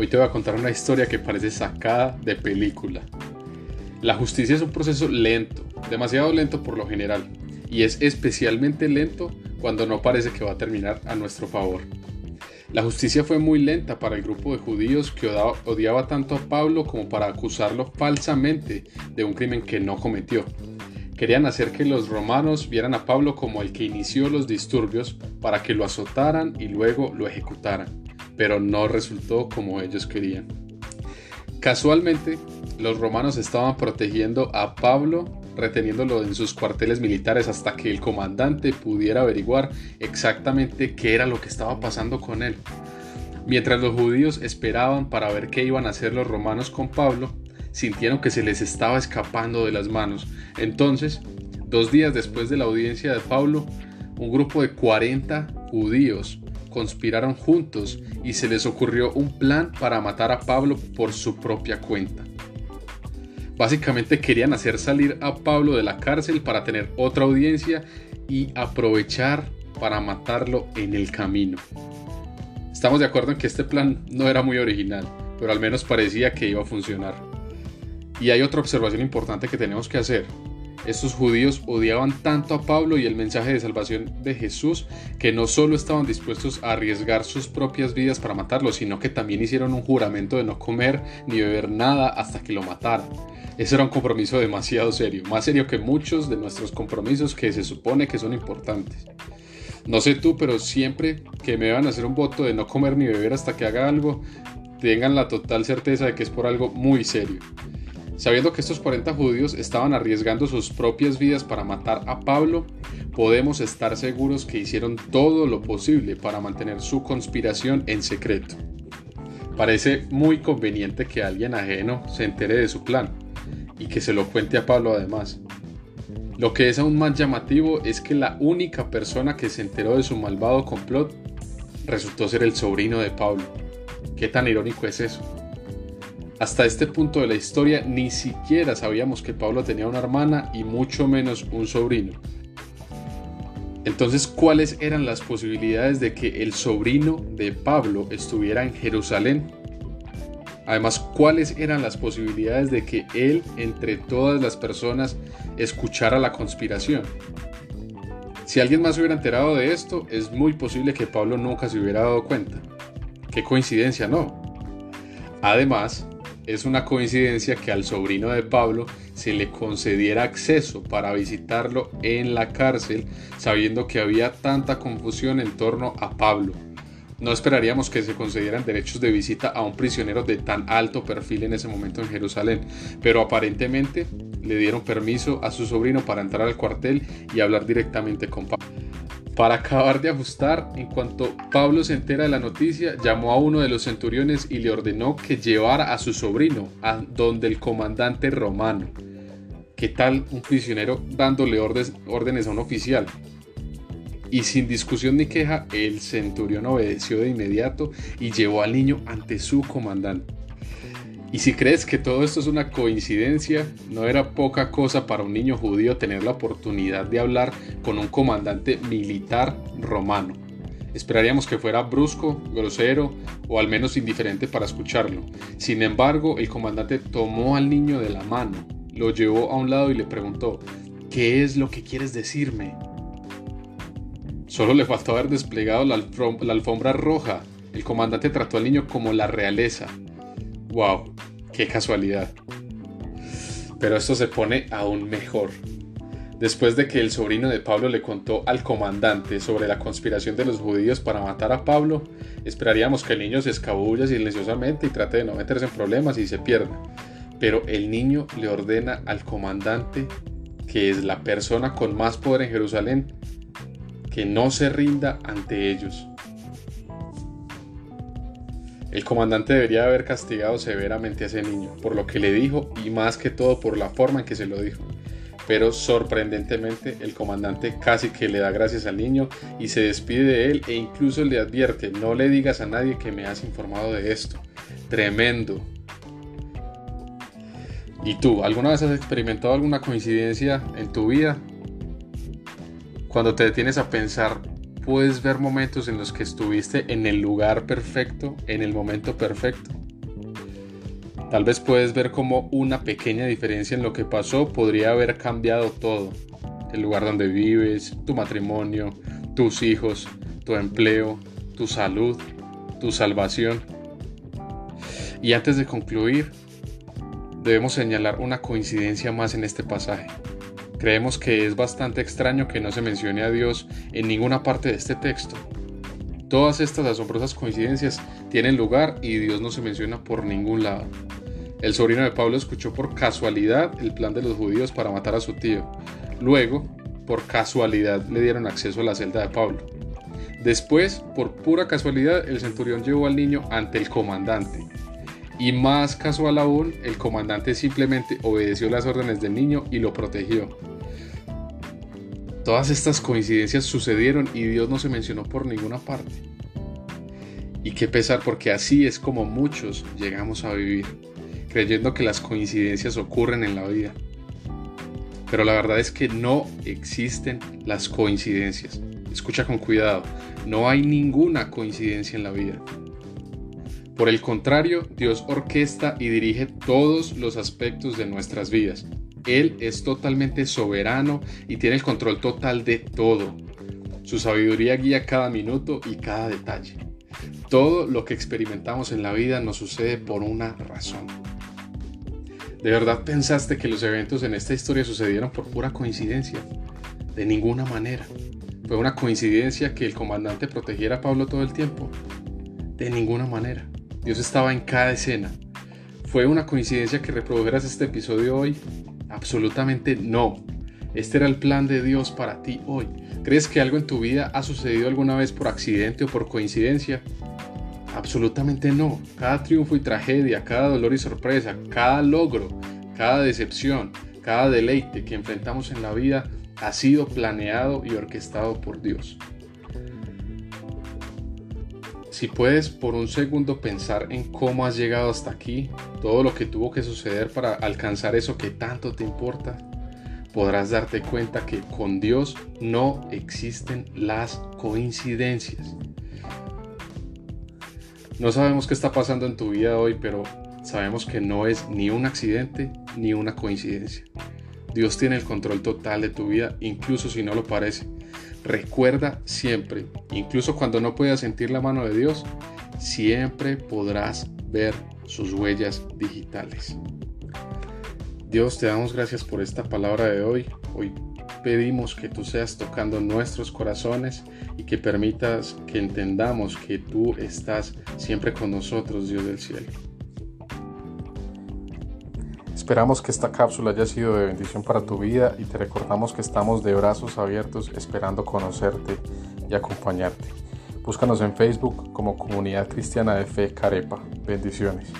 Hoy te voy a contar una historia que parece sacada de película. La justicia es un proceso lento, demasiado lento por lo general, y es especialmente lento cuando no parece que va a terminar a nuestro favor. La justicia fue muy lenta para el grupo de judíos que odiaba tanto a Pablo como para acusarlo falsamente de un crimen que no cometió. Querían hacer que los romanos vieran a Pablo como el que inició los disturbios para que lo azotaran y luego lo ejecutaran, pero no resultó como ellos querían. Casualmente, los romanos estaban protegiendo a Pablo, reteniéndolo en sus cuarteles militares hasta que el comandante pudiera averiguar exactamente qué era lo que estaba pasando con él. Mientras los judíos esperaban para ver qué iban a hacer los romanos con Pablo, sintieron que se les estaba escapando de las manos. Entonces, dos días después de la audiencia de Pablo, un grupo de 40 judíos conspiraron juntos y se les ocurrió un plan para matar a Pablo por su propia cuenta. Básicamente querían hacer salir a Pablo de la cárcel para tener otra audiencia y aprovechar para matarlo en el camino. Estamos de acuerdo en que este plan no era muy original, pero al menos parecía que iba a funcionar. Y hay otra observación importante que tenemos que hacer. Estos judíos odiaban tanto a Pablo y el mensaje de salvación de Jesús que no solo estaban dispuestos a arriesgar sus propias vidas para matarlo, sino que también hicieron un juramento de no comer ni beber nada hasta que lo mataran. Ese era un compromiso demasiado serio, más serio que muchos de nuestros compromisos que se supone que son importantes. No sé tú, pero siempre que me van a hacer un voto de no comer ni beber hasta que haga algo, tengan la total certeza de que es por algo muy serio. Sabiendo que estos 40 judíos estaban arriesgando sus propias vidas para matar a Pablo, podemos estar seguros que hicieron todo lo posible para mantener su conspiración en secreto. Parece muy conveniente que alguien ajeno se entere de su plan y que se lo cuente a Pablo además. Lo que es aún más llamativo es que la única persona que se enteró de su malvado complot resultó ser el sobrino de Pablo. ¿Qué tan irónico es eso? Hasta este punto de la historia ni siquiera sabíamos que Pablo tenía una hermana y mucho menos un sobrino. Entonces, ¿cuáles eran las posibilidades de que el sobrino de Pablo estuviera en Jerusalén? Además, ¿cuáles eran las posibilidades de que él, entre todas las personas, escuchara la conspiración? Si alguien más hubiera enterado de esto, es muy posible que Pablo nunca se hubiera dado cuenta. Qué coincidencia, ¿no? Además, es una coincidencia que al sobrino de Pablo se le concediera acceso para visitarlo en la cárcel, sabiendo que había tanta confusión en torno a Pablo. No esperaríamos que se concedieran derechos de visita a un prisionero de tan alto perfil en ese momento en Jerusalén, pero aparentemente le dieron permiso a su sobrino para entrar al cuartel y hablar directamente con Pablo. Para acabar de ajustar, en cuanto Pablo se entera de la noticia, llamó a uno de los centuriones y le ordenó que llevara a su sobrino a donde el comandante romano. ¿Qué tal un prisionero dándole órdenes a un oficial? Y sin discusión ni queja, el centurión obedeció de inmediato y llevó al niño ante su comandante. Y si crees que todo esto es una coincidencia, no era poca cosa para un niño judío tener la oportunidad de hablar con un comandante militar romano. Esperaríamos que fuera brusco, grosero o al menos indiferente para escucharlo. Sin embargo, el comandante tomó al niño de la mano, lo llevó a un lado y le preguntó, ¿qué es lo que quieres decirme? Solo le faltó haber desplegado la, alfombra roja. El comandante trató al niño como la realeza, ¡Wow! ¡Qué casualidad! Pero esto se pone aún mejor. Después de que el sobrino de Pablo le contó al comandante sobre la conspiración de los judíos para matar a Pablo, esperaríamos que el niño se escabulla silenciosamente y trate de no meterse en problemas y se pierda. Pero el niño le ordena al comandante, que es la persona con más poder en Jerusalén, que no se rinda ante ellos. El comandante debería haber castigado severamente a ese niño por lo que le dijo y más que todo por la forma en que se lo dijo. Pero sorprendentemente el comandante casi que le da gracias al niño y se despide de él e incluso le advierte, no le digas a nadie que me has informado de esto. Tremendo. ¿Y tú, alguna vez has experimentado alguna coincidencia en tu vida? Cuando te detienes a pensar puedes ver momentos en los que estuviste en el lugar perfecto, en el momento perfecto. Tal vez puedes ver como una pequeña diferencia en lo que pasó podría haber cambiado todo. El lugar donde vives, tu matrimonio, tus hijos, tu empleo, tu salud, tu salvación. Y antes de concluir, debemos señalar una coincidencia más en este pasaje. Creemos que es bastante extraño que no se mencione a Dios en ninguna parte de este texto. Todas estas asombrosas coincidencias tienen lugar y Dios no se menciona por ningún lado. El sobrino de Pablo escuchó por casualidad el plan de los judíos para matar a su tío. Luego, por casualidad, le dieron acceso a la celda de Pablo. Después, por pura casualidad, el centurión llevó al niño ante el comandante. Y más casual aún, el comandante simplemente obedeció las órdenes del niño y lo protegió. Todas estas coincidencias sucedieron y Dios no se mencionó por ninguna parte. Y qué pesar porque así es como muchos llegamos a vivir, creyendo que las coincidencias ocurren en la vida. Pero la verdad es que no existen las coincidencias. Escucha con cuidado, no hay ninguna coincidencia en la vida. Por el contrario, Dios orquesta y dirige todos los aspectos de nuestras vidas. Él es totalmente soberano y tiene el control total de todo. Su sabiduría guía cada minuto y cada detalle. Todo lo que experimentamos en la vida nos sucede por una razón. ¿De verdad pensaste que los eventos en esta historia sucedieron por pura coincidencia? De ninguna manera. ¿Fue una coincidencia que el comandante protegiera a Pablo todo el tiempo? De ninguna manera. Dios estaba en cada escena. ¿Fue una coincidencia que reprodujeras este episodio hoy? Absolutamente no. Este era el plan de Dios para ti hoy. ¿Crees que algo en tu vida ha sucedido alguna vez por accidente o por coincidencia? Absolutamente no. Cada triunfo y tragedia, cada dolor y sorpresa, cada logro, cada decepción, cada deleite que enfrentamos en la vida ha sido planeado y orquestado por Dios. Si puedes por un segundo pensar en cómo has llegado hasta aquí, todo lo que tuvo que suceder para alcanzar eso que tanto te importa, podrás darte cuenta que con Dios no existen las coincidencias. No sabemos qué está pasando en tu vida hoy, pero sabemos que no es ni un accidente ni una coincidencia. Dios tiene el control total de tu vida, incluso si no lo parece. Recuerda siempre, incluso cuando no puedas sentir la mano de Dios, siempre podrás ver sus huellas digitales. Dios, te damos gracias por esta palabra de hoy. Hoy pedimos que tú seas tocando nuestros corazones y que permitas que entendamos que tú estás siempre con nosotros, Dios del cielo. Esperamos que esta cápsula haya sido de bendición para tu vida y te recordamos que estamos de brazos abiertos esperando conocerte y acompañarte. Búscanos en Facebook como Comunidad Cristiana de Fe Carepa. Bendiciones.